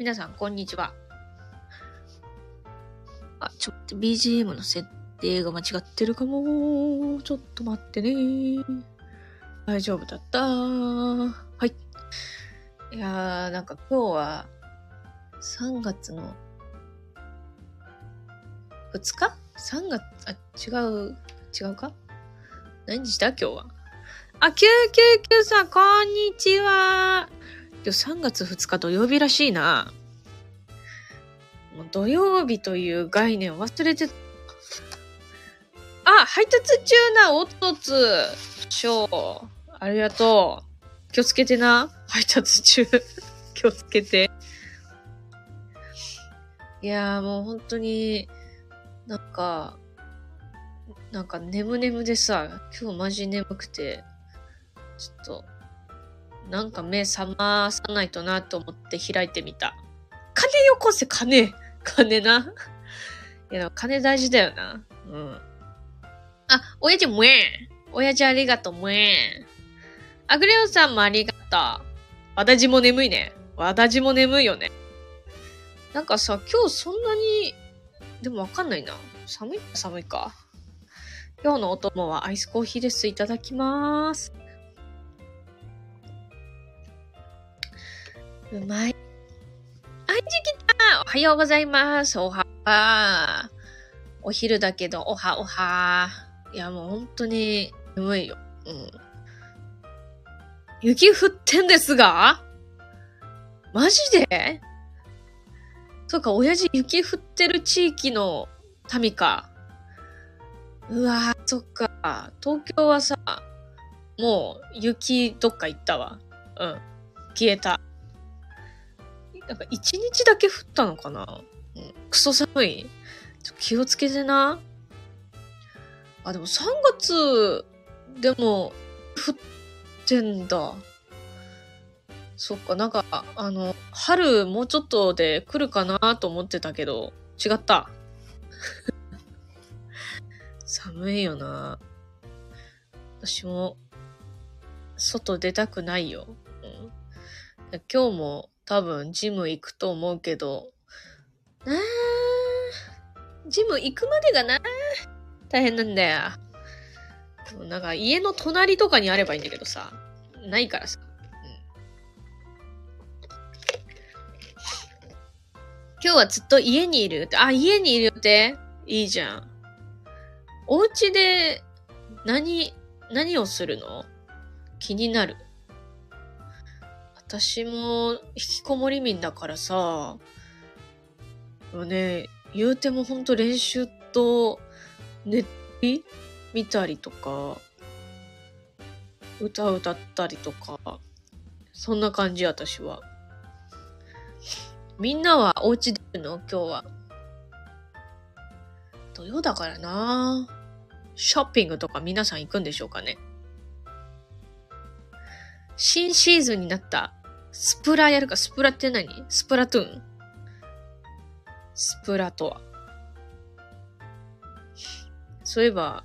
皆さん、こんにちは。あ、ちょっと BGM の設定が間違ってるかも。ちょっと待ってね。大丈夫だった。はい。いやー、なんか今日は3月の2日 ?3 月、あ、違う、違うか？何日だ？今日は。あ、999さん、こんにちは。今日3月2日土曜日らしいな。もう土曜日という概念を忘れて、あ、配達中な、おっとつ。しょう。ありがとう。気をつけてな。配達中。気をつけて。いやーもう本当に、なんか、なんか眠眠でさ、今日マジ眠くて、ちょっと、なんか目覚まさないとなと思って開いてみた。金よこせ、金金な。いや、金大事だよな。うん。あ、親父もえ。親父ありがとう、もえ。アグレオさんもありがとう。私も眠いね。私も眠いよね。なんかさ、今日そんなに、でもわかんないな。寒い寒いか。今日のお供はアイスコーヒーです。いただきます。うまい。あ、じきたおはようございます。おはは。お昼だけど、おはおは。いや、もう本当に眠いよ。うん。雪降ってんですが？マジで？そうか、親父雪降ってる地域の民か。うわそっか。東京はさ、もう雪どっか行ったわ。うん。消えた。なんか一日だけ降ったのかな、うん、クソ寒い気をつけてな。あ、でも3月でも降ってんだ。そっか、なんか、あの、春もうちょっとで来るかなと思ってたけど、違った。寒いよな。私も、外出たくないよ。うん、今日も多分ジム行くと思うけど、なあ、ジム行くまでがな、大変なんだよ。なんか家の隣とかにあればいいんだけどさ、ないからさ。今日はずっと家にいる。あ、家にいる予定いいじゃん。お家で何、何をするの？気になる。私も引きこもり民だからさ、ね、言うてもほんと練習と、寝り見たりとか、歌歌ったりとか、そんな感じ、私は。みんなはお家出るの？今日は。土曜だからなショッピングとか皆さん行くんでしょうかね新シーズンになったスプラやるか、スプラって何？スプラトゥーン？スプラとは？そういえば、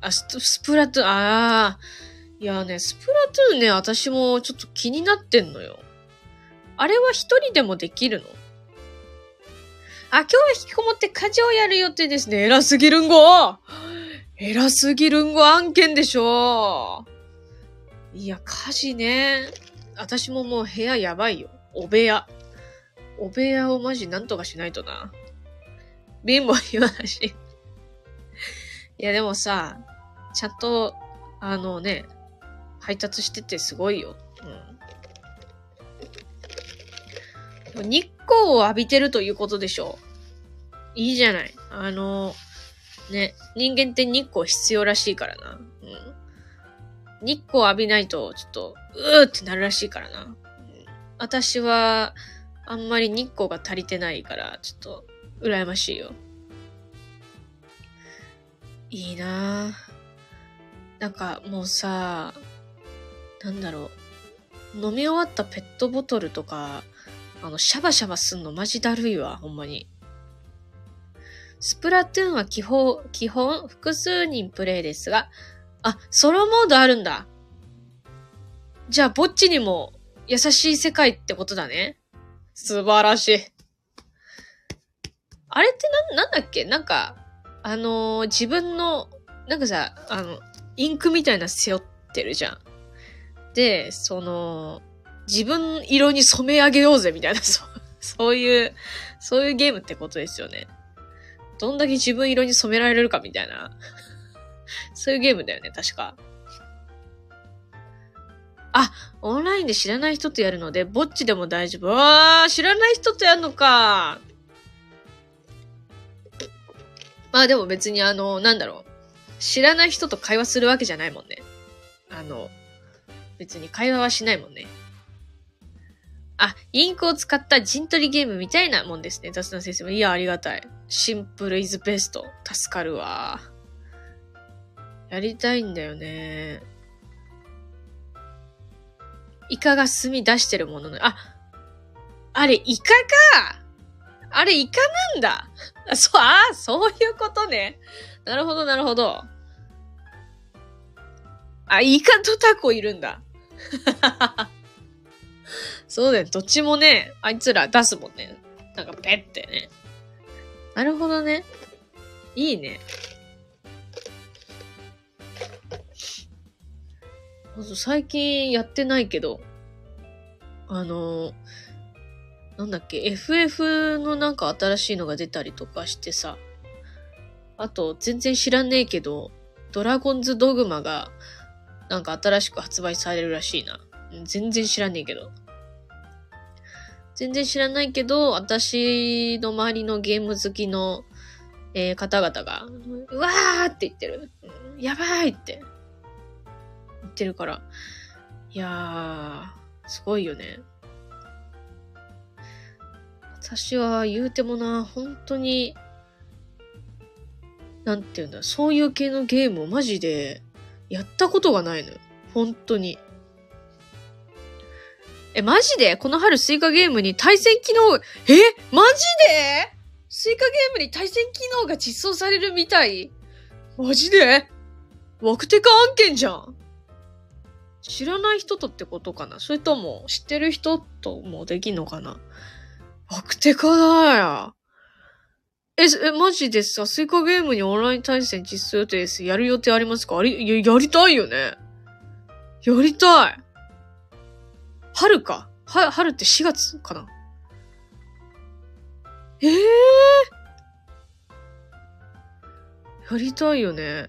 あ、スプラトゥーン、ああ、いやね、スプラトゥーンね、私もちょっと気になってんのよ。あれは一人でもできるの？あ、今日は引きこもって家事をやる予定ですね。偉すぎるんご偉すぎるんご案件でしょいや、家事ね。私ももう部屋やばいよ。お部屋。お部屋をマジなんとかしないとな。貧乏言わないし。いや、でもさ、ちゃんと、あのね、配達しててすごいよ。うん。日光を浴びてるということでしょう。いいじゃない。あの、ね、人間って日光必要らしいからな。日光浴びないと、ちょっと、うーってなるらしいからな。私は、あんまり日光が足りてないから、ちょっと、羨ましいよ。いいなぁ。なんか、もうさ、なんだろう。飲み終わったペットボトルとか、あの、シャバシャバすんのマジだるいわ、ほんまに。スプラトゥーンは基本、基本、複数人プレイですが、あ、ソロモードあるんだ。じゃあ、ぼっちにも優しい世界ってことだね。素晴らしい。あれってな、なんだっけ？なんか、あのー自分の、なんかさ、あの、インクみたいな背負ってるじゃん。で、その、自分色に染め上げようぜみたいな、そう、そういう、そういうゲームってことですよね。どんだけ自分色に染められるかみたいな。そういうゲームだよね、確か。あ、オンラインで知らない人とやるので、ぼっちでも大丈夫。わー、知らない人とやるのか。まあでも別にあの、なんだろう。知らない人と会話するわけじゃないもんね。あの、別に会話はしないもんね。あ、インクを使った陣取りゲームみたいなもんですね。雑談先生も。いや、ありがたい。シンプルイズベスト。助かるわ。やりたいんだよね。イカが墨出してるものの、あ、あれ、イカかあれ、イカなんだ。あ、そう、ああそういうことね。なるほど、なるほど。あ、イカとタコいるんだ。そうだよ。どっちもね、あいつら出すもんね。なんかペってね。なるほどね。いいね。最近やってないけど、あの、なんだっけ、FF のなんか新しいのが出たりとかしてさ、あと全然知らねえけど、ドラゴンズドグマがなんか新しく発売されるらしいな。全然知らねえけど。全然知らないけど、私の周りのゲーム好きの、えー、方々が、うわーって言ってる。やばいってってるから。いやー、すごいよね。私は言うてもな、本当に、なんて言うんだ、そういう系のゲームをマジでやったことがないのよ。本当に。え、マジで？この春スイカゲームに対戦機能、えマジで？スイカゲームに対戦機能が実装されるみたいマジで？ワクテカ案件じゃん。知らない人とってことかな？それとも知ってる人ともできんのかな？ワクテカだよ。え、え、マジでさ、スイカゲームにオンライン対戦実装予定です。やる予定ありますか？あり、や、やりたいよね。やりたい。春か？は、春って4月かな？ええー、やりたいよね。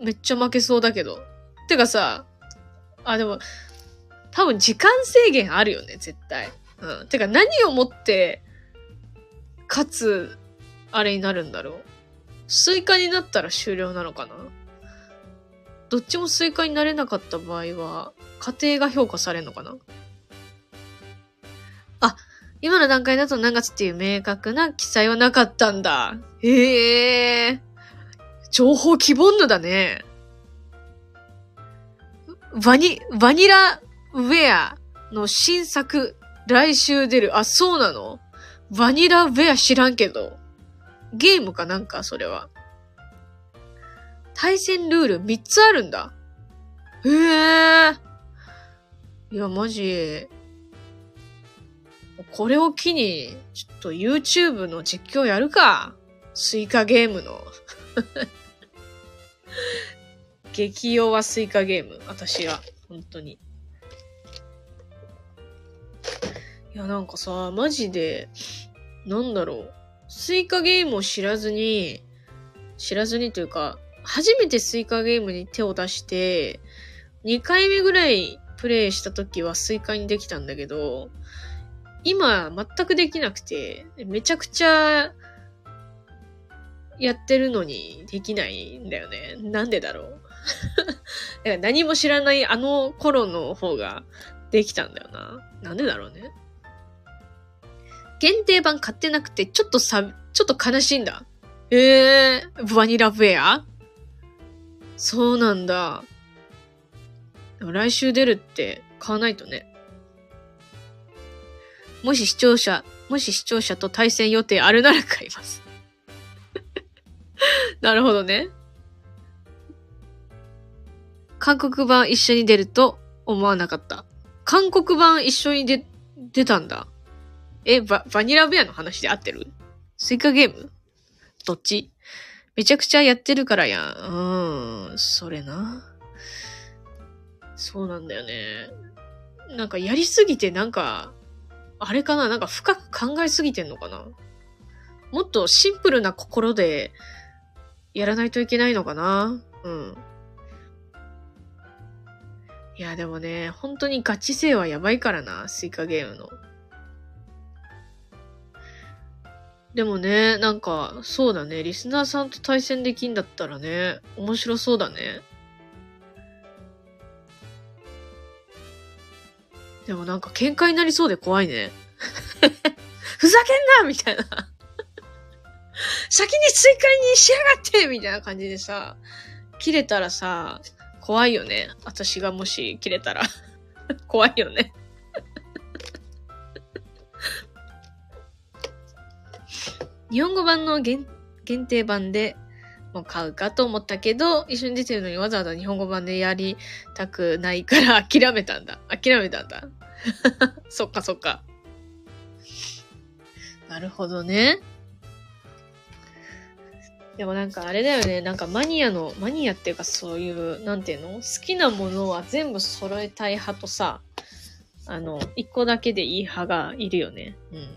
めっちゃ負けそうだけど。てかさ、あ、でも、多分時間制限あるよね、絶対。うん。てか何をもって、かつ、あれになるんだろう。スイカになったら終了なのかなどっちもスイカになれなかった場合は、過程が評価されるのかなあ、今の段階だと何月っていう明確な記載はなかったんだ。へえ。情報希望ぬだね。バニ、バニラウェアの新作、来週出る。あ、そうなの？バニラウェア知らんけど。ゲームかなんか、それは。対戦ルール3つあるんだ。へえ。いや、マジ。これを機に、ちょっと YouTube の実況やるか。スイカゲームの。激弱スイカゲーム。私は。本当に。いや、なんかさ、マジで、なんだろう。スイカゲームを知らずに、知らずにというか、初めてスイカゲームに手を出して、2回目ぐらいプレイした時はスイカにできたんだけど、今全くできなくて、めちゃくちゃやってるのにできないんだよね。なんでだろう。だから何も知らないあの頃の方ができたんだよな。なんでだろうね。限定版買ってなくて、ちょっとさ、ちょっと悲しいんだ。ええー、バニラフェアそうなんだ。来週出るって買わないとね。もし視聴者、もし視聴者と対戦予定あるなら買います。なるほどね。韓国版一緒に出ると思わなかった。韓国版一緒に出、出たんだ。え、バ、バニラベアの話で合ってる？スイカゲーム？どっち？めちゃくちゃやってるからやん。うん、それな。そうなんだよね。なんかやりすぎてなんか、あれかな？なんか深く考えすぎてんのかな？もっとシンプルな心でやらないといけないのかな？うん。いや、でもね、本当にガチ勢はやばいからな、スイカゲームの。でもね、なんか、そうだね、リスナーさんと対戦できんだったらね、面白そうだね。でもなんか喧嘩になりそうで怖いね。ふざけんなみたいな。先にスイカにしやがってみたいな感じでさ、切れたらさ、怖いよね。私がもし切れたら。怖いよね。日本語版の限限定版でもう買うかと思ったけど、一緒に出てるのにわざわざ日本語版でやりたくないから諦めたんだ。諦めたんだ。そっかそっか。なるほどね。でもなんかあれだよね。なんかマニアの、マニアっていうかそういう、なんていうの？好きなものは全部揃えたい派とさ、あの、一個だけでいい派がいるよね。うん。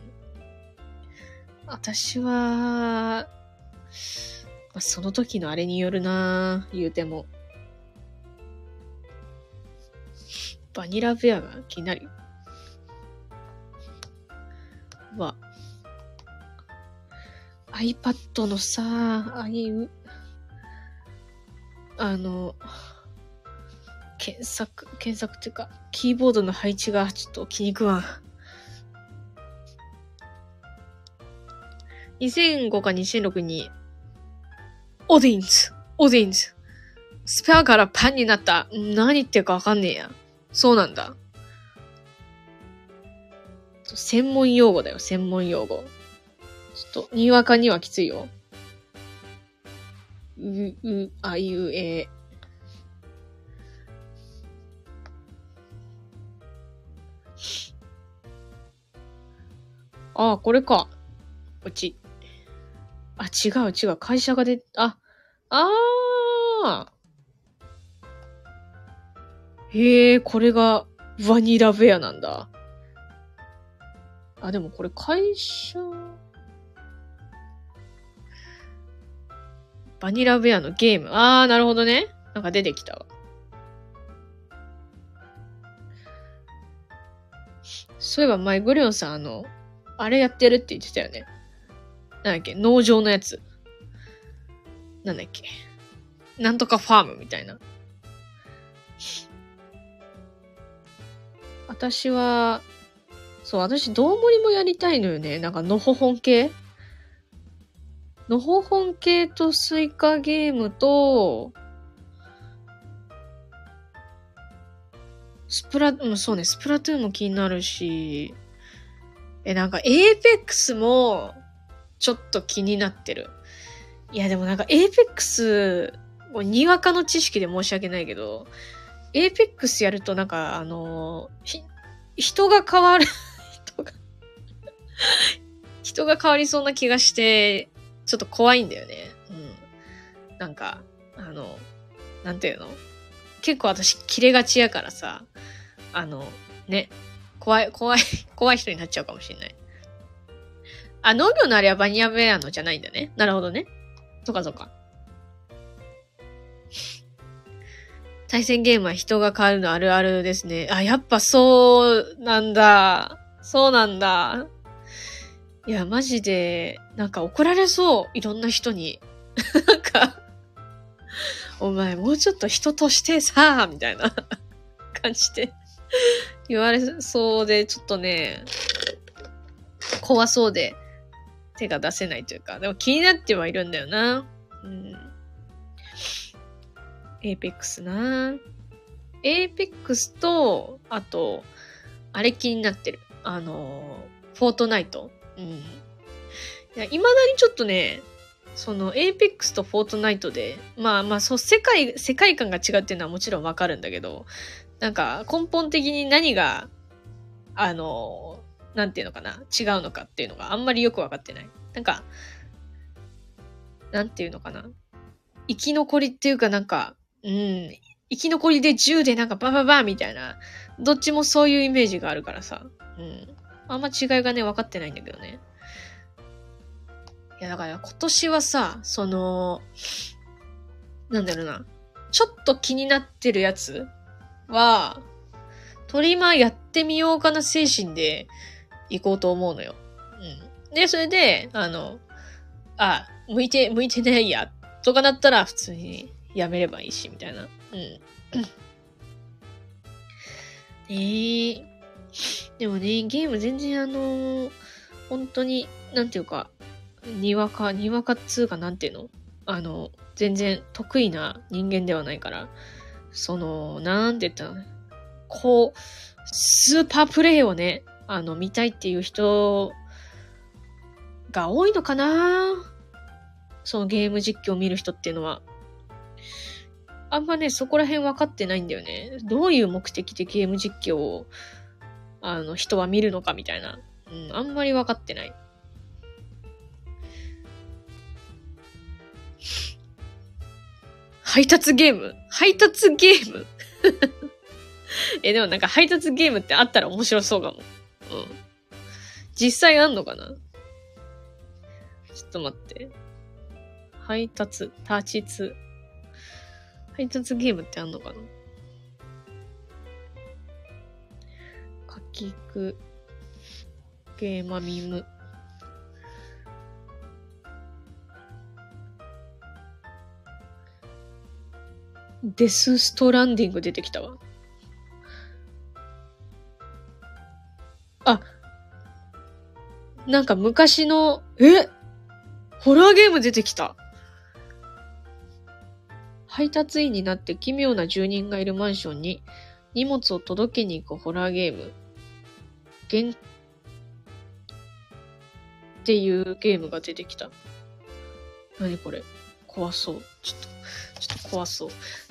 私は、まあ、その時のあれによるな言うても。バニラベアが気になる。は、iPad のさ、ああいう、あの、検索、検索っていうか、キーボードの配置がちょっと気に食わん。2005か2006に、オディンズ、オディンズ。スペアからパンになった。何言ってるかわかんねえや。そうなんだ。専門用語だよ、専門用語。ちょっと、にわかにはきついよ。う、う、あいうえ。ああ、これか。こっち。あ、違う違う。会社が出、あ、ああ。へえ、これがバニラベアなんだ。あ、でもこれ会社、バニラベアのゲーム。あー、なるほどね。なんか出てきたわ。そういえば前、グリオンさん、あの、あれやってるって言ってたよね。なんだっけ農場のやつ。なんだっけなんとかファームみたいな。私は、そう、私、どうもりもやりたいのよね。なんか、のほほん系のほほん系とスイカゲームと、スプラ、うん、そうね、スプラトゥーンも気になるし、え、なんか、エーペックスも、ちょっと気になってる。いや、でもなんか、エーペックス、もうにわかの知識で申し訳ないけど、エーペックスやるとなんか、あのひ、人が変わる人が人が変わりそうな気がして、ちょっと怖いんだよね。うん。なんか、あの、なんていうの？結構私、切れがちやからさ、あの、ね、怖い、怖い、怖い人になっちゃうかもしれない。あ、農業のあれはバニラベアのじゃないんだね。なるほどね。そっかそっか。対戦ゲームは人が変わるのあるあるですね。あ、やっぱそうなんだ。そうなんだ。いや、マジで、なんか怒られそう。いろんな人に。なんか、お前もうちょっと人としてさ、みたいな感じで言われそうで、ちょっとね、怖そうで手が出せないというか、でも気になってはいるんだよな。うん。エーペックスなエーペックスと、あと、あれ気になってる。あの、フォートナイト。うん。いや、未だにちょっとね、その、エーペックスとフォートナイトで、まあまあ、そう、世界、世界観が違うっていうのはもちろんわかるんだけど、なんか、根本的に何が、あの、なんていうのかな、違うのかっていうのがあんまりよくわかってない。なんか、なんていうのかな。生き残りっていうかなんか、うん、生き残りで銃でなんかバババみたいな、どっちもそういうイメージがあるからさ。うん。あんま違いがね、分かってないんだけどね。いや、だから今年はさ、その、なんだろうな。ちょっと気になってるやつは、トリマーやってみようかな精神で行こうと思うのよ。うん。で、それで、あの、あ、向いて、向いてないや、とかだったら普通にやめればいいし、みたいな。うん。えー、でもね、ゲーム全然あのー、本当に、なんていうか、にわか、にわかっつうかなんていうの？あの、全然得意な人間ではないから、その、なんて言ったの？こう、スーパープレイをね、あの、見たいっていう人が多いのかな？そのゲーム実況を見る人っていうのは。あんまね、そこら辺分かってないんだよね。どういう目的でゲーム実況を、あの、人は見るのかみたいな。うん、あんまり分かってない。配達ゲーム？配達ゲーム？え、でもなんか配達ゲームってあったら面白そうかも。うん。実際あんのかな？ちょっと待って。配達、立ちつ。配達ゲームってあんのかな？かきく、ゲーマミム。デスストランディング出てきたわ。あ、なんか昔の、え？ホラーゲーム出てきた。配達員になって奇妙な住人がいるマンションに荷物を届けに行くホラーゲーム。げんっていうゲームが出てきた。何これ？怖そう。ちょっと、ちょっと怖そう。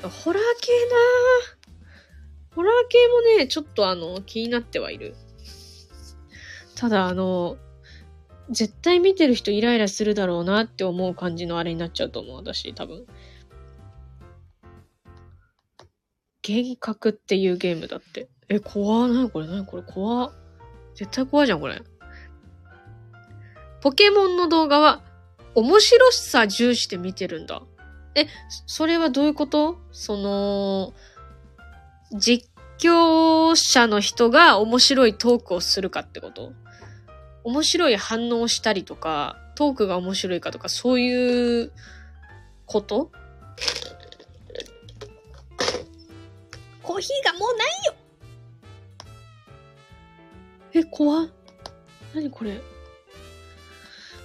ホラー系なホラー系もね、ちょっとあの、気になってはいる。ただあの、絶対見てる人イライラするだろうなって思う感じのあれになっちゃうと思う、私、多分。幻覚っていうゲームだって。え、怖なにこれ？なにこれ？怖絶対怖いじゃん、これ。ポケモンの動画は面白さ重視で見てるんだ。え、それはどういうこと？その、実況者の人が面白いトークをするかってこと？面白い反応をしたりとか、トークが面白いかとか、そういうこと？コーヒーがもうないよえ、怖なにこれ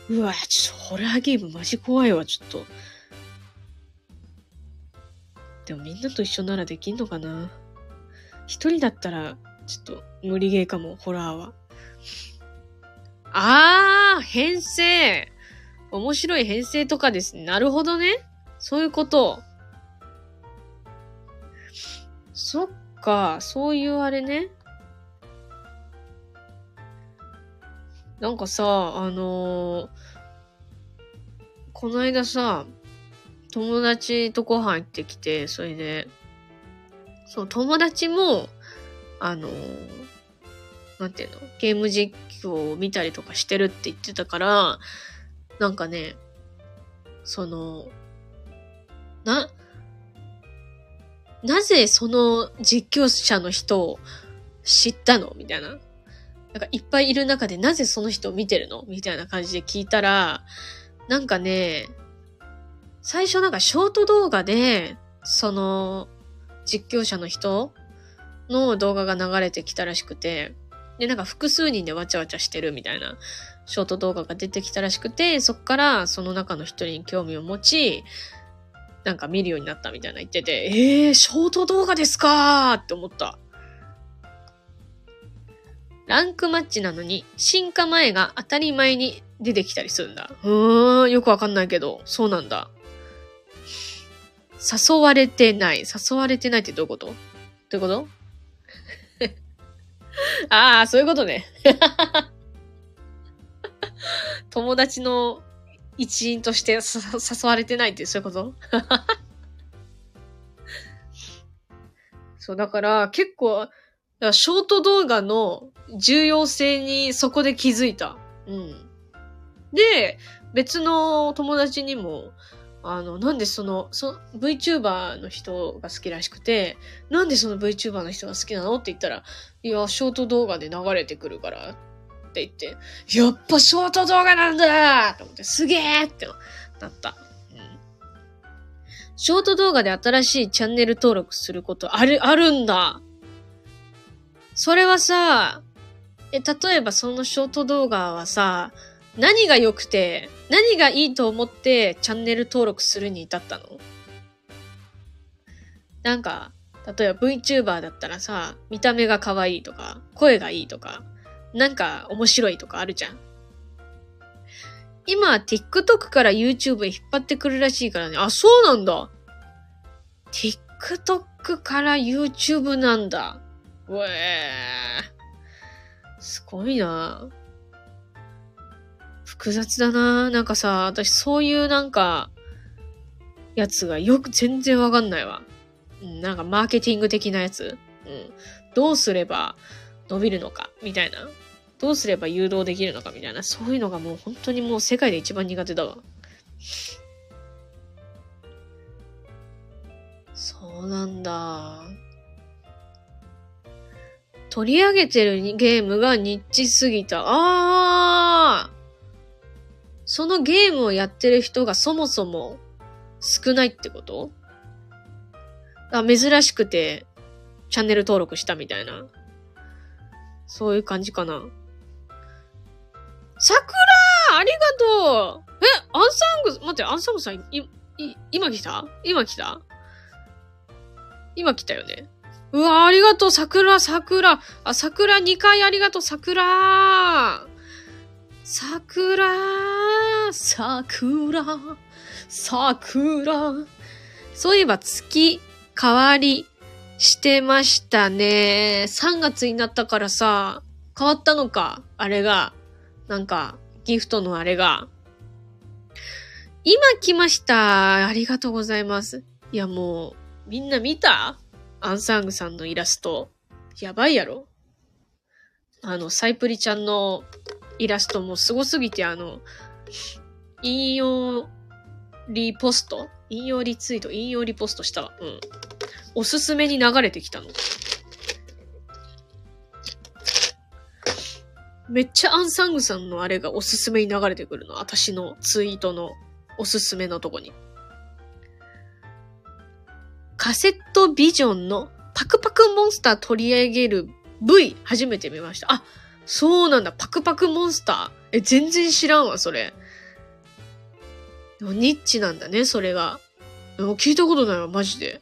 うわ、ちょっとホラーゲームマジ怖いわ、ちょっと。でもみんなと一緒ならできんのかな一人だったら、ちょっと無理ゲーかも、ホラーは。あー、編成。面白い編成とかですね。なるほどね。そういうこと。そっか、そういうあれね。なんかさ、あのー、この間さ、友達とご飯行ってきて、それで、そう、友達も、あのー、なんていうのゲーム実況を見たりとかしてるって言ってたから、なんかね、その、な、なぜその実況者の人を知ったの？みたいな。なんかいっぱいいる中でなぜその人を見てるの？みたいな感じで聞いたら、なんかね、最初なんかショート動画で、その実況者の人の動画が流れてきたらしくて、で、なんか複数人でわちゃわちゃしてるみたいなショート動画が出てきたらしくて、そっからその中の一人に興味を持ち、なんか見るようになったみたいな言ってて、ええー、ショート動画ですかーって思った。ランクマッチなのに、進化前が当たり前に出てきたりするんだ。うーん、よくわかんないけど、そうなんだ。誘われてない。誘われてないってどういうこと？どういうこと？ああ、そういうことね。友達の一員として誘われてないってそういうこと？そう、だから結構、ショート動画の重要性にそこで気づいた。うん。で、別の友達にも、あの、なんでその、そ VTuber の人が好きらしくて、なんでその VTuber の人が好きなのって言ったら、いや、ショート動画で流れてくるからって言って、やっぱショート動画なんだと思って、すげえってなった。ショート動画で新しいチャンネル登録することある、あるんだ。それはさ、え、例えばそのショート動画はさ、何が良くて、何がいいと思ってチャンネル登録するに至ったの？なんか、例えば VTuber だったらさ、見た目が可愛いとか、声がいいとか、なんか面白いとかあるじゃん。今、TikTok から YouTube へ引っ張ってくるらしいからね。あ、そうなんだ。TikTok から YouTube なんだ。うえ。すごいな複雑だななんかさ、私そういうなんか、やつがよく全然わかんないわ。うん、なんかマーケティング的なやつ。うん。どうすれば伸びるのか、みたいな。どうすれば誘導できるのかみたいな、そういうのがもう本当にもう世界で一番苦手だわ。そうなんだ。取り上げてるゲームがニッチすぎた。ああそのゲームをやってる人がそもそも少ないってこと？あ珍しくて、チャンネル登録したみたいな。そういう感じかな。桜ありがとうえ、アンサング、待って、アンサングさん、い、い、今来た？今来た？今来たよね。うわ、ありがとう、桜、桜。あ、桜2回ありがとう、桜。桜、桜、桜。そういえば月変わりしてましたね。3月になったからさ、変わったのか、あれが。なんか、ギフトのあれが。今来ましたありがとうございます。いやもう、みんな見た？アンサングさんのイラスト。やばいやろあの、サイプリちゃんのイラストもすごすぎて、あの、引用リポスト？引用リツイート？引用リポストしたわ。うん。おすすめに流れてきたの。めっちゃアンサングさんのあれがおすすめに流れてくるの。私のツイートのおすすめのとこに。カセットビジョンのパクパクモンスター取り上げる V 初めて見ました。あ、そうなんだ。パクパクモンスター。え、全然知らんわ、それ。ニッチなんだね、それが。でも聞いたことないわ、マジで。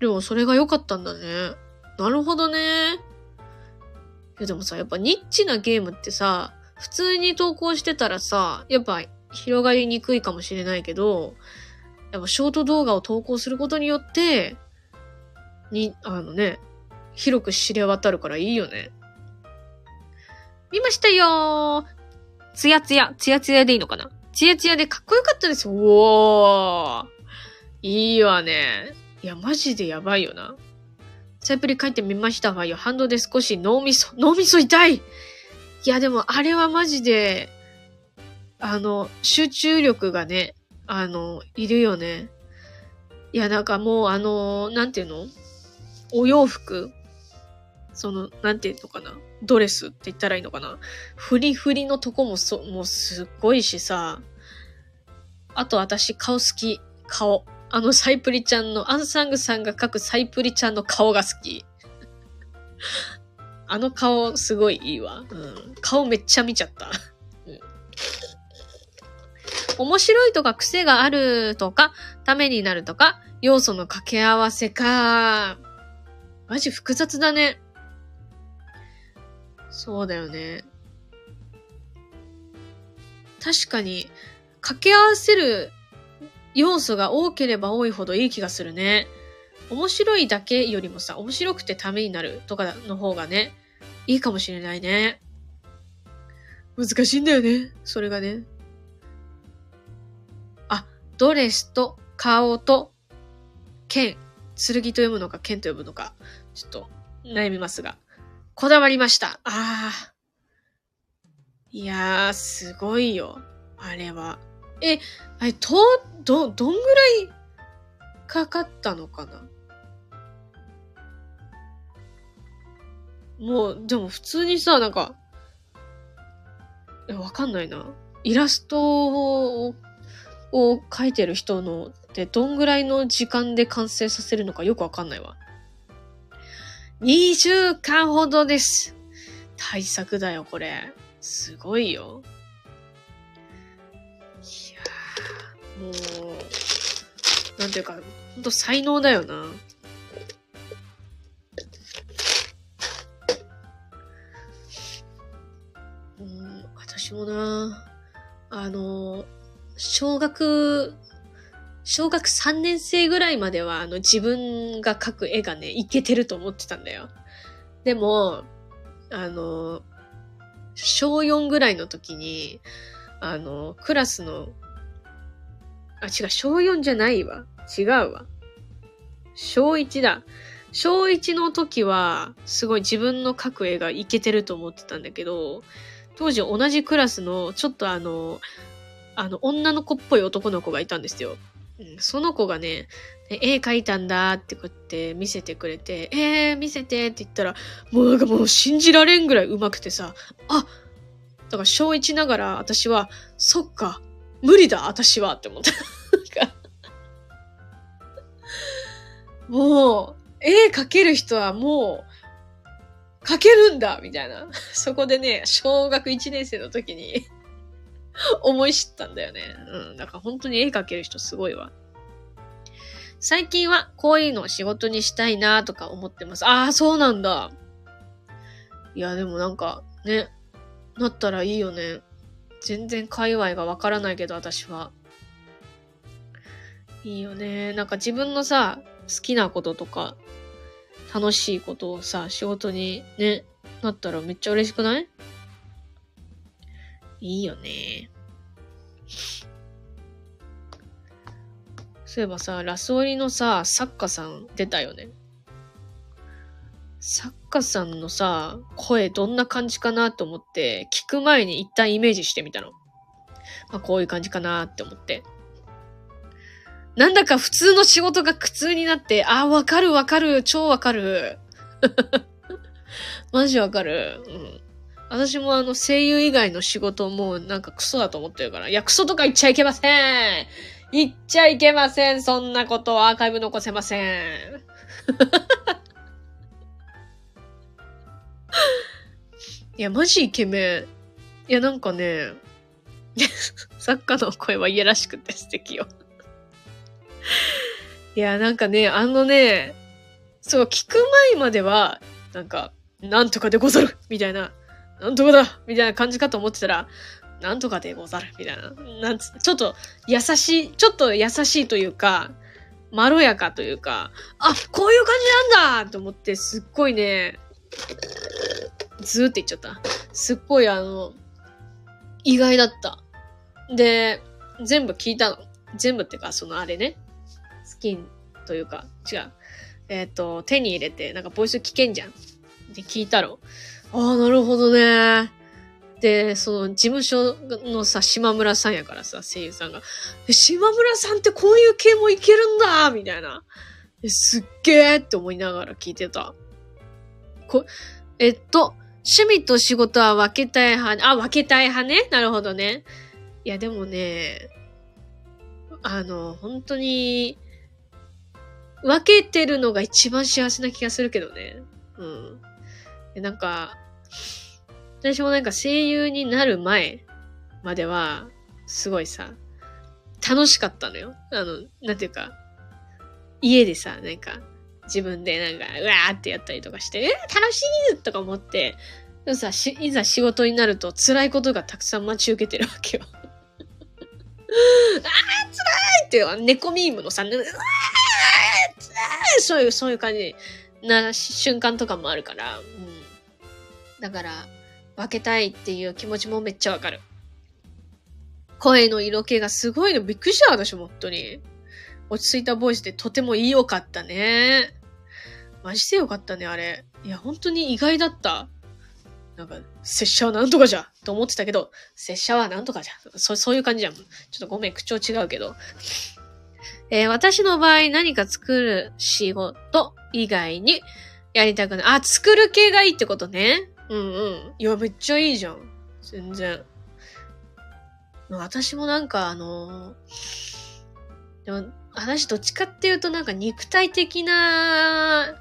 でもそれが良かったんだね。なるほどね。いやでもさ、やっぱニッチなゲームってさ、普通に投稿してたらさ、やっぱ広がりにくいかもしれないけど、やっぱショート動画を投稿することによって、に、あのね、広く知れ渡るからいいよね。見ましたよーつやつや、つやつやでいいのかな？つやつやでかっこよかったです。おーいいわね。いや、マジでやばいよな。サイプリ書いてみましたが、ハンドで少し脳みそ、脳みそ痛いいや、でもあれはマジで、あの、集中力がね、あの、いるよね。いや、なんかもう、あの、なんていうの？お洋服その、なんていうのかな？ドレスって言ったらいいのかな？フリフリのとこもそ、もうすっごいしさ。あと私顔好き。顔。あのサイプリちゃんの、アンサングさんが描くサイプリちゃんの顔が好き。あの顔すごいいいわ。うん。顔めっちゃ見ちゃった。うん、面白いとか癖があるとか、ためになるとか、要素の掛け合わせか。マジ複雑だね。そうだよね。確かに、掛け合わせる要素が多ければ多いほどいい気がするね。面白いだけよりもさ、面白くてためになるとかの方がね、いいかもしれないね。難しいんだよね。それがね。ドレスと顔と剣。剣と読むのか剣と読むのか。ちょっと悩みますが。こだわりました。ああ。いやー、すごいよ。あれは。え、あれ、と、ど、どんぐらいかかったのかな？もう、でも普通にさ、なんか、え、わかんないな。イラストを、を書いてる人のってどんぐらいの時間で完成させるのかよくわかんないわ。2週間ほどです。対策だよ、これ。すごいよ。いやもう、なんていうか、ほんと才能だよな。小学、小学3年生ぐらいまでは、あの、自分が描く絵がね、いけてると思ってたんだよ。でも、あの、小4ぐらいの時に、あの、クラスの、あ、違う、小4じゃないわ。違うわ。小1だ。小1の時は、すごい自分の描く絵がいけてると思ってたんだけど、当時同じクラスの、ちょっとあの、あの、女の子っぽい男の子がいたんですよ。うん、その子がね、絵描いたんだってこうやって見せてくれて、えー、見せてって言ったら、もうなんかもう信じられんぐらい上手くてさ、あだから小1ながら私は、そっか、無理だ、私はって思った。もう、絵描ける人はもう、描けるんだみたいな。そこでね、小学1年生の時に 思い知ったんだよね。うん。だから本当に絵描ける人すごいわ。最近はこういうのを仕事にしたいなとか思ってます。ああ、そうなんだ。いや、でもなんか、ね、なったらいいよね。全然界隈がわからないけど、私は。いいよね。なんか自分のさ、好きなこととか、楽しいことをさ、仕事にね、なったらめっちゃ嬉しくない？いいよね。そういえばさ、ラスオリのさ、作家さん出たよね。作家さんのさ、声どんな感じかなと思って、聞く前に一旦イメージしてみたの。まあ、こういう感じかなって思って。なんだか普通の仕事が苦痛になって、あ、わかるわかる、超わかる。マジわかる。うん。私もあの声優以外の仕事もなんかクソだと思ってるから。いや、クソとか言っちゃいけません言っちゃいけませんそんなことアーカイブ残せません いや、マジイケメン。いや、なんかね、作家の声はいやらしくて素敵よ。いや、なんかね、あのね、そう、聞く前までは、なんか、なんとかでござるみたいななんとかだみたいな感じかと思ってたら、なんとかでござるみたいな。なんつ、ちょっと優しい、ちょっと優しいというか、まろやかというか、あ、こういう感じなんだと思って、すっごいね、ずーって言っちゃった。すっごいあの、意外だった。で、全部聞いたの。全部ってか、そのあれね。スキンというか、違う。えっ、ー、と、手に入れて、なんかボイス聞けんじゃん。で、聞いたろ。ああ、なるほどね。で、その事務所のさ、島村さんやからさ、声優さんが。島村さんってこういう系もいけるんだみたいな。すっげーって思いながら聞いてた。こ、えっと、趣味と仕事は分けたい派、あ、分けたい派ね？なるほどね。いや、でもね、あの、本当に、分けてるのが一番幸せな気がするけどね。うん。なんか、私もなんか声優になる前までは、すごいさ、楽しかったのよ。あの、なんていうか、家でさ、なんか、自分でなんか、うわーってやったりとかして、えー、楽しいとか思って、でもさ、いざ仕事になると辛いことがたくさん待ち受けてるわけよ。あー、辛いっていう、猫ミームのさ、うわーっそういう、そういう感じな瞬間とかもあるから、うん。だから、分けたいっていう気持ちもめっちゃわかる。声の色気がすごいの。びっくりした、私、本当に。落ち着いたボイスでとても良かったね。マジでよかったね、あれ。いや、本当に意外だった。なんか、拙者はなんとかじゃと思ってたけど、拙者はなんとかじゃそそういう感じじゃん。ちょっとごめん、口調違うけど。えー、私の場合何か作る仕事以外にやりたくない。あ、作る系がいいってことね。うんうん。いや、めっちゃいいじゃん。全然。私もなんかあの、でも、私どっちかっていうとなんか肉体的な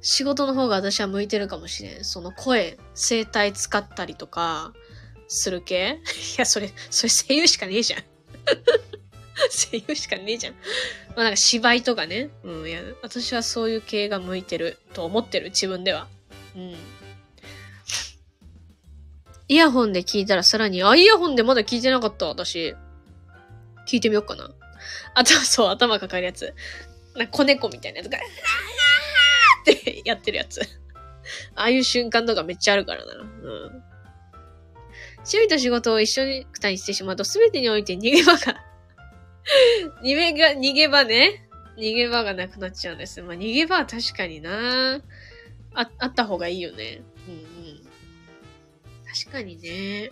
仕事の方が私は向いてるかもしれん。その声、声帯使ったりとか、する系？いや、それ、それ声優しかねえじゃん 声優しかねえじゃん。まあなんか芝居とかね。うん、いや、私はそういう系が向いてると思ってる、自分では。うん。イヤホンで聞いたらさらに、あ、イヤホンでまだ聞いてなかった、私。聞いてみようかな。あと、そう、頭かかるやつ。なんか子猫みたいなやつが、ってやってるやつ。ああいう瞬間とかめっちゃあるからな。うん。趣味と仕事を一緒に二人してしまうと、すべてにおいて逃げ場が逃げが、逃げ場ね。逃げ場がなくなっちゃうんです。まあ、逃げ場は確かになあ、あった方がいいよね。確かにね。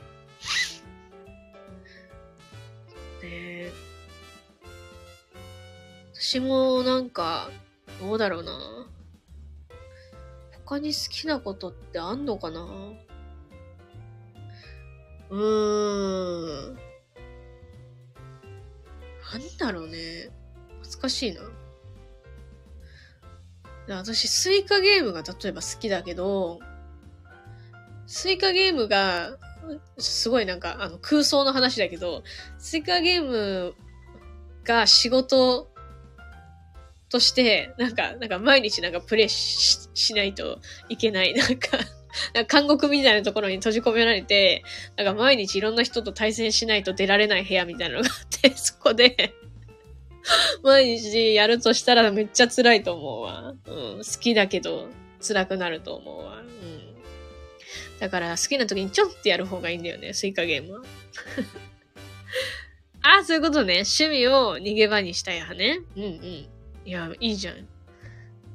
ね私もなんか、どうだろうな。他に好きなことってあんのかなうーん。なんだろうね。難しいな。私、スイカゲームが例えば好きだけど、スイカゲームが、すごいなんか、あの、空想の話だけど、スイカゲームが仕事として、なんか、なんか毎日なんかプレイししないといけない。なんかなんか監獄みたいなところに閉じ込められて、なんか毎日いろんな人と対戦しないと出られない部屋みたいなのがあって、そこで毎日やるとしたらめっちゃ辛いと思うわ。うん、好きだけど辛くなると思うわ。うん。だから好きな時にちょんってやる方がいいんだよね、スイカゲームは。あ、そういうことね。趣味を逃げ場にしたい派ね。うんうん。いや、いいじゃん。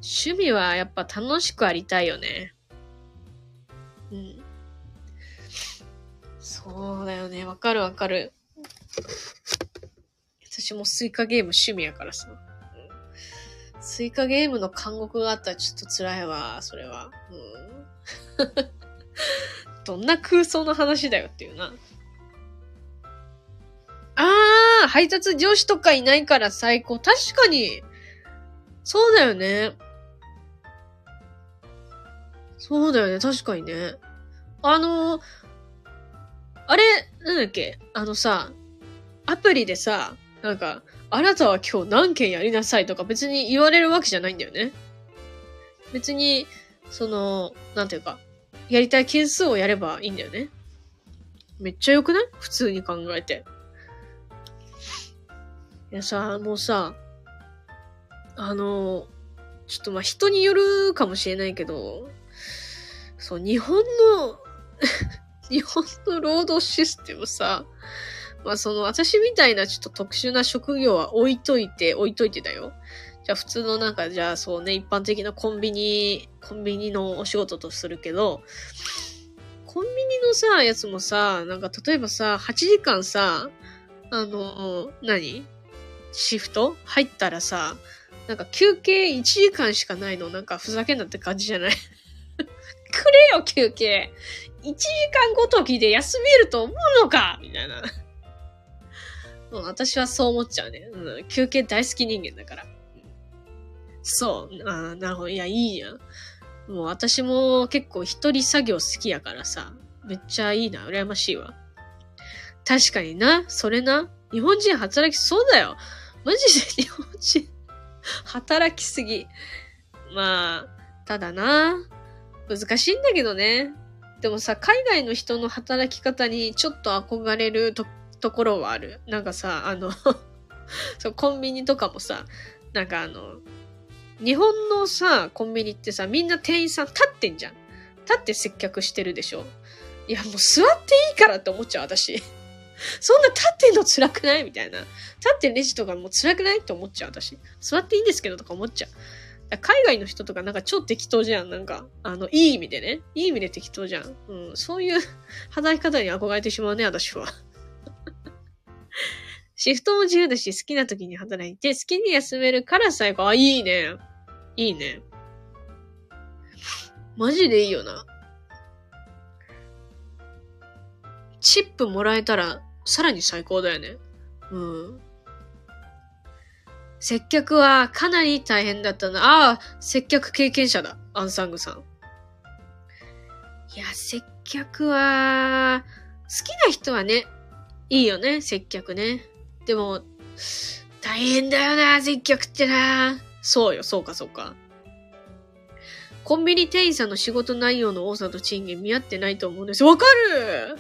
趣味はやっぱ楽しくありたいよね。うん。そうだよね。わかるわかる。私もスイカゲーム趣味やからさ。スイカゲームの監獄があったらちょっと辛いわ、それは。うん、どんな空想の話だよっていうな。あー、配達上司とかいないから最高。確かに。そうだよね。そうだよね。確かにね。あの、あれ、なんだっけ？あのさ、アプリでさ、なんか、あなたは今日何件やりなさいとか別に言われるわけじゃないんだよね。別に、その、なんていうか、やりたい件数をやればいいんだよね。めっちゃ良くない？普通に考えて。いやさ、もうさ、あの、ちょっとま人によるかもしれないけど、そう、日本の 日本の労働システムさ、まあその私みたいなちょっと特殊な職業は置いといて、置いといてだよ。じゃあ普通のなんか、じゃあそうね、一般的なコンビニ、コンビニのお仕事とするけど、コンビニのさ、やつもさ、なんか例えばさ、8時間さ、あの、何？シフト？入ったらさ、なんか休憩1時間しかないの？なんかふざけんなって感じじゃない？くれよ、休憩。1時間ごときで休めると思うのか？みたいな。うん、私はそう思っちゃうね。うん、休憩大好き人間だから。そう。あなるほど。いや、いいやん。もう私も結構一人作業好きやからさ。めっちゃいいな。羨ましいわ。確かにな。それな。日本人働きそうだよ。マジで日本人働きすぎ。まあ、ただな。難しいんだけどね。でもさ、海外の人の働き方にちょっと憧れるとところはある。なんかさ、あの そう、コンビニとかもさ、なんかあの、日本のさ、コンビニってさ、みんな店員さん立ってんじゃん。立って接客してるでしょ。いや、もう座っていいからって思っちゃう、私。そんな立ってんの辛くないみたいな。立ってレジとかも辛くないって思っちゃう、私。座っていいんですけどとか思っちゃう。海外の人とかなんか超適当じゃん。なんか、あの、いい意味でね。いい意味で適当じゃん。うん。そういう 働き方に憧れてしまうね、私は。シフトも自由だし、好きな時に働いて、好きに休めるから最後、あ、いいね。いいね。マジでいいよな。チップもらえたら、さらに最高だよね。うん。接客はかなり大変だったな。ああ、接客経験者だ。アンサングさん。いや、接客は、好きな人はね、いいよね、接客ね。でも、大変だよな、接客ってな。そうよ、そうか、そうか。コンビニ店員さんの仕事内容の多さと賃金見合ってないと思うんですよ。わかる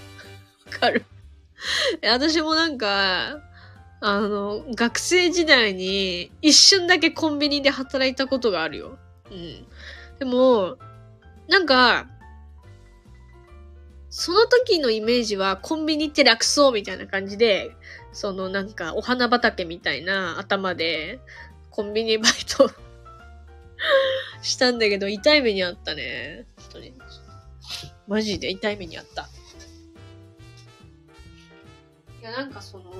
わかる。私もなんか、あの、学生時代に一瞬だけコンビニで働いたことがあるよ。うん。でも、なんか、その時のイメージはコンビニって楽そうみたいな感じで、そのなんかお花畑みたいな頭でコンビニバイト したんだけど痛い目にあったね。マジで痛い目にあった。いや、なんかその、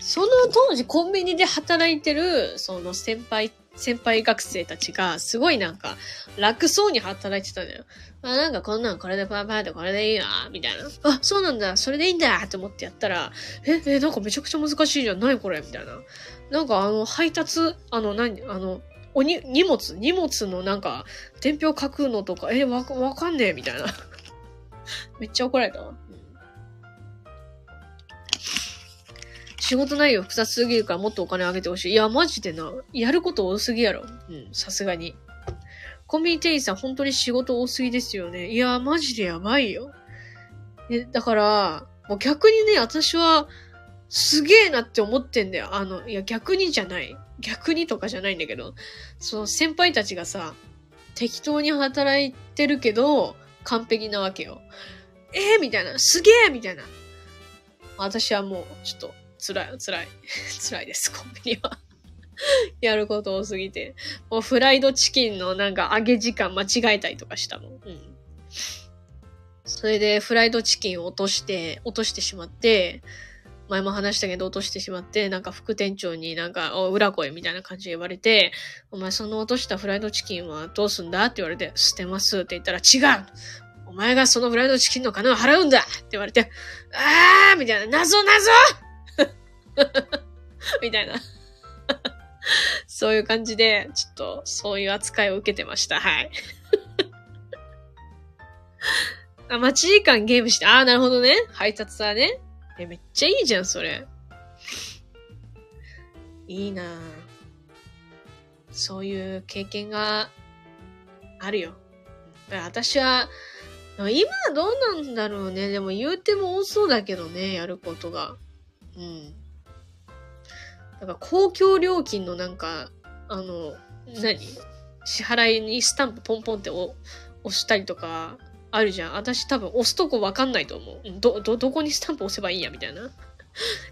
その当時コンビニで働いてる、その先輩、先輩学生たちが、すごいなんか、楽そうに働いてたんだよ。あ、なんかこんなんこれでパンパンでこれでいいな、みたいな。あ、そうなんだ、それでいいんだって思ってやったら、え、え、なんかめちゃくちゃ難しいじゃん、何これみたいな。なんかあの、配達、あの、何、あの、おに、荷物、荷物のなんか、伝票書くのとか、え、わ、わかんねえ、みたいな。めっちゃ怒られたわ。仕事内容複雑すぎるからもっとお金あげてほしい。いや、マジでな。やること多すぎやろ。うん、さすがに。コンビニ店員さん本当に仕事多すぎですよね。いや、マジでやばいよ。え、だから、もう逆にね、私は、すげえなって思ってんだよ。あの、いや、逆にじゃない。逆にとかじゃないんだけど、その先輩たちがさ、適当に働いてるけど、完璧なわけよ。えー、みたいな。すげえみたいな。私はもう、ちょっと、辛い、辛い。辛いです、コンビニは。やること多すぎて。もうフライドチキンのなんか揚げ時間間違えたりとかしたもん。うん。それでフライドチキンを落として、落としてしまって、前も話したけど落としてしまって、なんか副店長になんか、お裏声みたいな感じで言われて、お前その落としたフライドチキンはどうすんだって言われて、捨てますって言ったら違うお前がそのフライドチキンの金を払うんだって言われて、あーみたいな、謎謎 みたいなそういう感じで、ちょっと、そういう扱いを受けてました。はい。あ、待ち時間ゲームして、ああ、なるほどね。配達はね。え、めっちゃいいじゃん、それ。いいなそういう経験があるよ。私は、今はどうなんだろうね。でも言うても多そうだけどね、やることが。うん。なんか公共料金のなんか、あの、何？支払いにスタンプポンポンって押したりとか、あるじゃん。私多分押すとこわかんないと思う。ど、ど、どこにスタンプ押せばいいんや、みたいな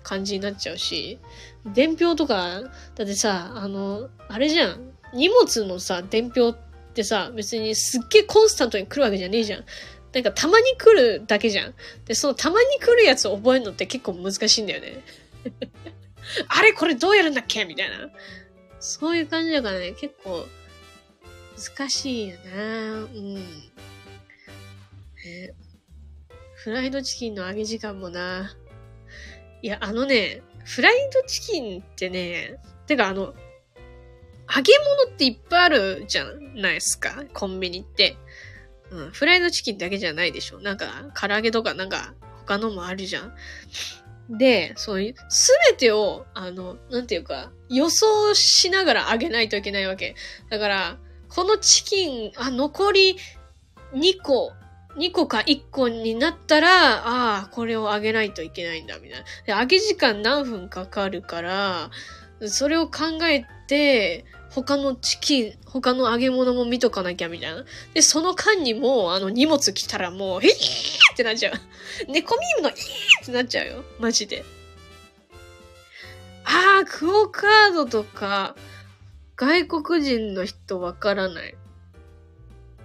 感じになっちゃうし。伝票とか、だってさ、あの、あれじゃん。荷物のさ、伝票ってさ、別にすっげえコンスタントに来るわけじゃねえじゃん。なんかたまに来るだけじゃん。で、そのたまに来るやつを覚えるのって結構難しいんだよね。あれこれどうやるんだっけ？みたいな。そういう感じだからね、結構難しいよなうん。えフライドチキンの揚げ時間もな。いや、あのね、フライドチキンってね、てかあの、揚げ物っていっぱいあるじゃないですか、コンビニって。うん、フライドチキンだけじゃないでしょ。なんか、唐揚げとかなんか、他のもあるじゃん。で、そういう、すべてを、あの、なんていうか、予想しながら揚げないといけないわけ。だから、このチキン、あ、残り2個、2個か1個になったら、ああ、これを揚げないといけないんだ、みたいな。で、揚げ時間何分かかるから、それを考えて、他のチキン、他の揚げ物も見とかなきゃみたいな。で、その間にもう、あの、荷物来たらもう、えーってなっちゃう。猫ミームの、えーってなっちゃうよ。マジで。あー、クオカードとか、外国人の人わからない。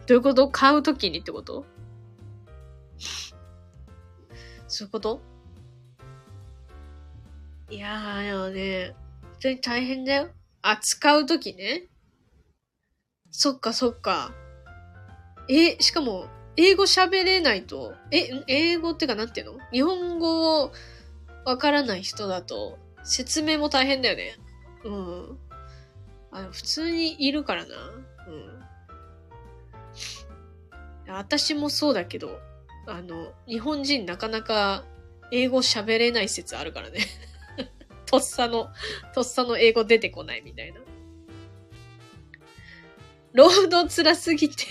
どういうこと？買うときにってこと？そういうこと？いやー、でもね、本当に大変だよ。あ、使うときね。そっかそっか。え、しかも、英語喋れないと、え、英語ってかなんていうの？日本語をわからない人だと、説明も大変だよね。うん。あ普通にいるからな。うん。私もそうだけど、あの、日本人なかなか英語喋れない説あるからね。とっさの、とっさの英語出てこないみたいな。労働辛すぎて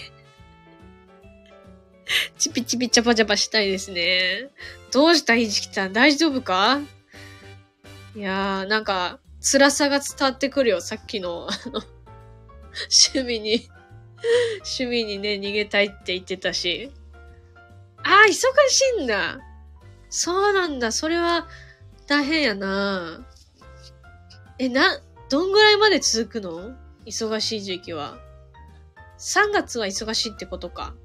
チピチピチャパチャパしたいですね。どうしたひじきさん？大丈夫か？いやー、なんか、辛さが伝わってくるよ。さっきの、あの、趣味に趣味にね、逃げたいって言ってたし。ああ、忙しいんだ。そうなんだ。それは、大変やな。え、な、どんぐらいまで続くの？忙しい時期は。3月は忙しいってことか。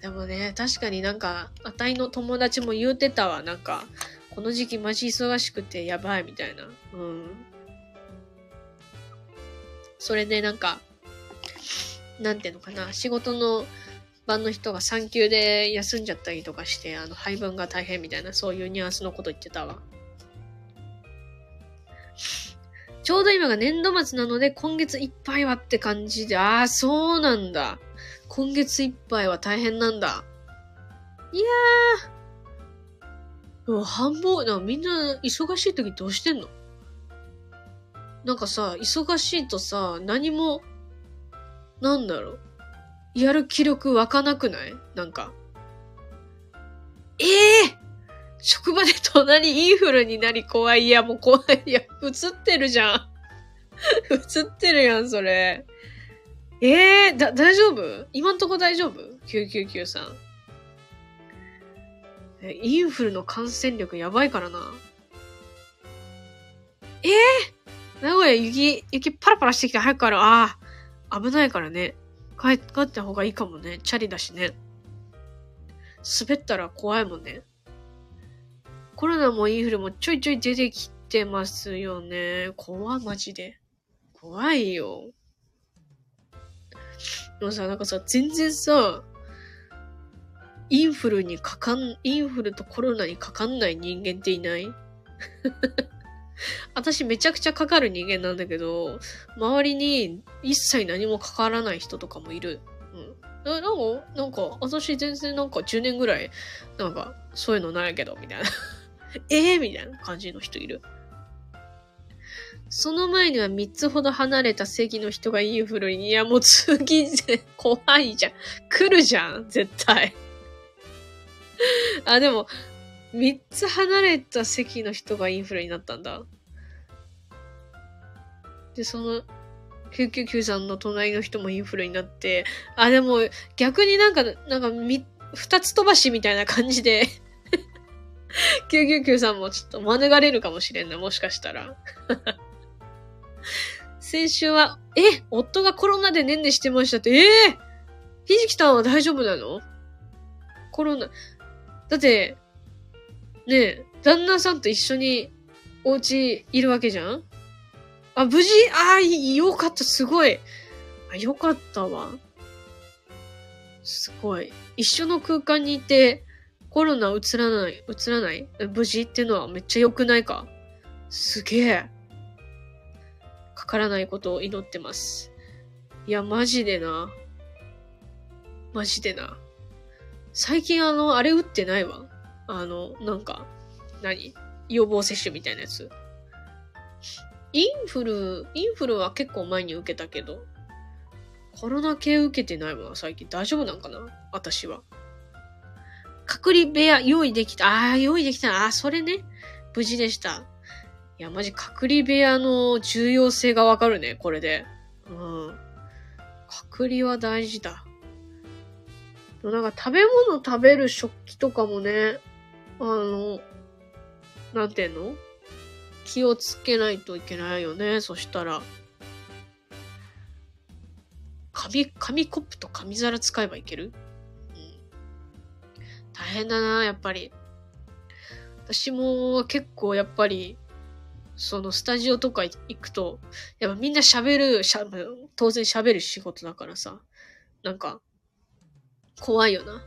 でもね、確かになんか、あたいの友達も言うてたわ。なんか、この時期マジ忙しくてやばいみたいな。うん。それでなんか、なんていうのかな、仕事の番の人が産休で休んじゃったりとかして、あの、配分が大変みたいな、そういうニュアンスのこと言ってたわ。ちょうど今が年度末なので、今月いっぱいはって感じで、ああ、そうなんだ。今月いっぱいは大変なんだ。いやー。も繁忙、なみんな忙しい時どうしてんの？なんかさ、忙しいとさ、何も、なんだろう。やる気力湧かなくない？なんか。ええー職場で隣インフルになり怖い。や、もう怖い。や、映ってるじゃん。映ってるやん、それ。ええー、だ、大丈夫？今んとこ大丈夫 ?999 さん。インフルの感染力やばいからな。ええー、名古屋雪、雪パラパラしてきて早くから、ああ、危ないからね。帰、った方がいいかもね。チャリだしね。滑ったら怖いもんね。コロナもインフルもちょいちょい出てきてますよね。怖いマジで。怖いよ。でもさ、なんかさ、全然さ、インフルにかかん、インフルとコロナにかかんない人間っていない？私めちゃくちゃかかる人間なんだけど、周りに一切何もかからない人とかもいる。うん。なんか、なんか、私全然なんか10年ぐらい、なんか、そういうのないけど、みたいな。ええ、みたいな感じの人いる。その前には3つほど離れた席の人がインフルに、いやもう次怖いじゃん。来るじゃん、絶対。あ、でも、3つ離れた席の人がインフルになったんだ。で、その、999さんの隣の人もインフルになって、あ、でも逆になんか、なんかみ、二つ飛ばしみたいな感じで999さんもちょっと免れるかもしれんな、もしかしたら。先週は、え、夫がコロナでねんねしてましたって、ええー、ひじきさんは大丈夫なの？コロナ。だって、ねえ、旦那さんと一緒にお家いるわけじゃん？あ、無事？ああ、よかった、すごい。あ、よかったわ。すごい。一緒の空間にいて、コロナ移らない、移らない？無事っていうのはめっちゃ良くないか？すげえ。かからないことを祈ってます。いや、マジでな。マジでな。最近あの、あれ打ってないわ。あの、なんか、何？予防接種みたいなやつ。インフル、インフルは結構前に受けたけど、コロナ系受けてないわ、最近。大丈夫なんかな？私は。隔離部屋用意できた。ああ、用意できた。ああ、それね。無事でした。いや、マジ隔離部屋の重要性がわかるね、これで。うん。隔離は大事だ。なんか食べ物食べる食器とかもね、あの、なんていうの？気をつけないといけないよね、そしたら。紙、紙コップと紙皿使えばいける？うん。大変だな、やっぱり。私も結構やっぱり、そのスタジオとか行くと、やっぱみんな喋る、しゃ当然喋る仕事だからさ、なんか、怖いよな。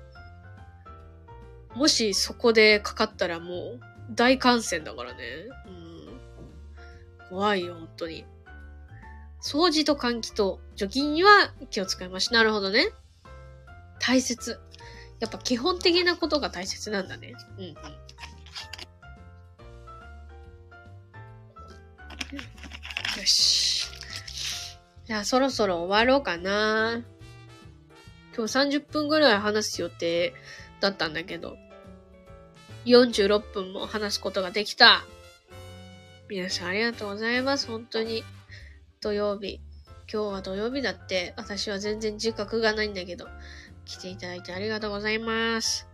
もしそこでかかったらもう大感染だからね。うん。怖いよ、本当に。掃除と換気と除菌には気を使いまし。なるほどね。大切。やっぱ基本的なことが大切なんだね。うんうん。よし。じゃあそろそろ終わろうかな。今日30分ぐらい話す予定だったんだけど、46分も話すことができた。皆さんありがとうございます。本当に。土曜日。今日は土曜日だって、私は全然自覚がないんだけど、来ていただいてありがとうございます。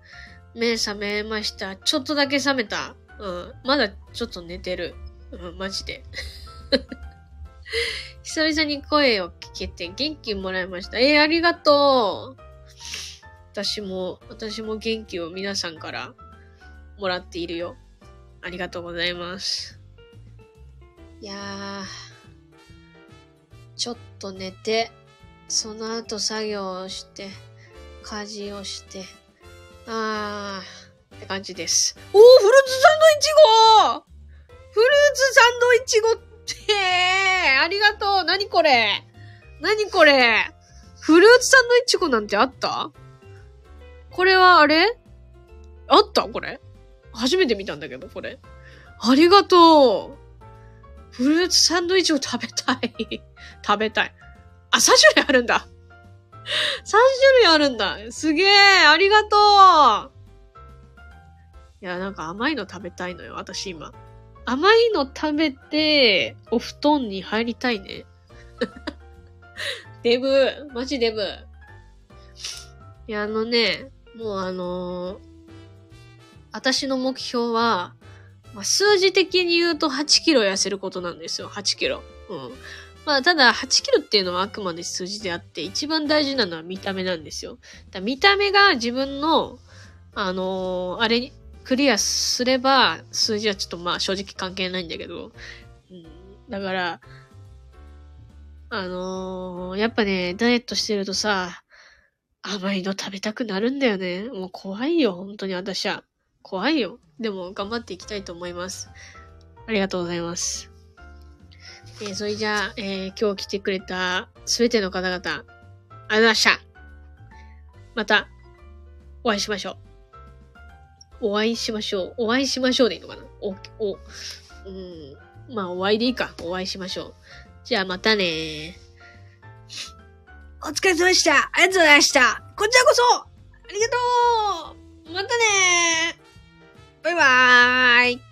目覚めました。ちょっとだけ覚めた。うん。まだちょっと寝てる。うん、マジで。久々に声を聞けて元気もらいました。えー、ありがとう。私も、私も元気を皆さんからもらっているよ。ありがとうございます。いやー、ちょっと寝て、その後作業をして、家事をして、あー、って感じです。おー、フルーツサンドイチゴフルーツサンドイチゴってー、ありがとう。何これ？何これ？フルーツサンドイチゴなんてあった？これはあれ？あった？これ？初めて見たんだけど、これ。ありがとう。フルーツサンドイッチを食べたい。食べたい。あ、3種類あるんだ。3種類あるんだ。すげえありがとういや、なんか甘いの食べたいのよ、私今。甘いの食べて、お布団に入りたいね。デブ、マジデブ。いや、あのね、もうあのー、私の目標は、まあ、数字的に言うと8キロ痩せることなんですよ。8キロ。うん。まあ、ただ8キロっていうのはあくまで数字であって、一番大事なのは見た目なんですよ。だ見た目が自分の、あのー、あれに、クリアすれば、数字はちょっとまあ正直関係ないんだけど、うん、だから、あのー、やっぱね、ダイエットしてるとさ、甘いの食べたくなるんだよね。もう怖いよ、本当に私は。怖いよ。でも頑張っていきたいと思います。ありがとうございます。えー、それじゃあ、えー、今日来てくれたすべての方々、ありがとうございました。また、お会いしましょう。お会いしましょう。お会いしましょうでいいのかな？お、お、うん。まあ、お会いでいいか。お会いしましょう。じゃあ、またねお疲れ様でした。ありがとうございました。こちらこそありがとうまたねバイバーイ。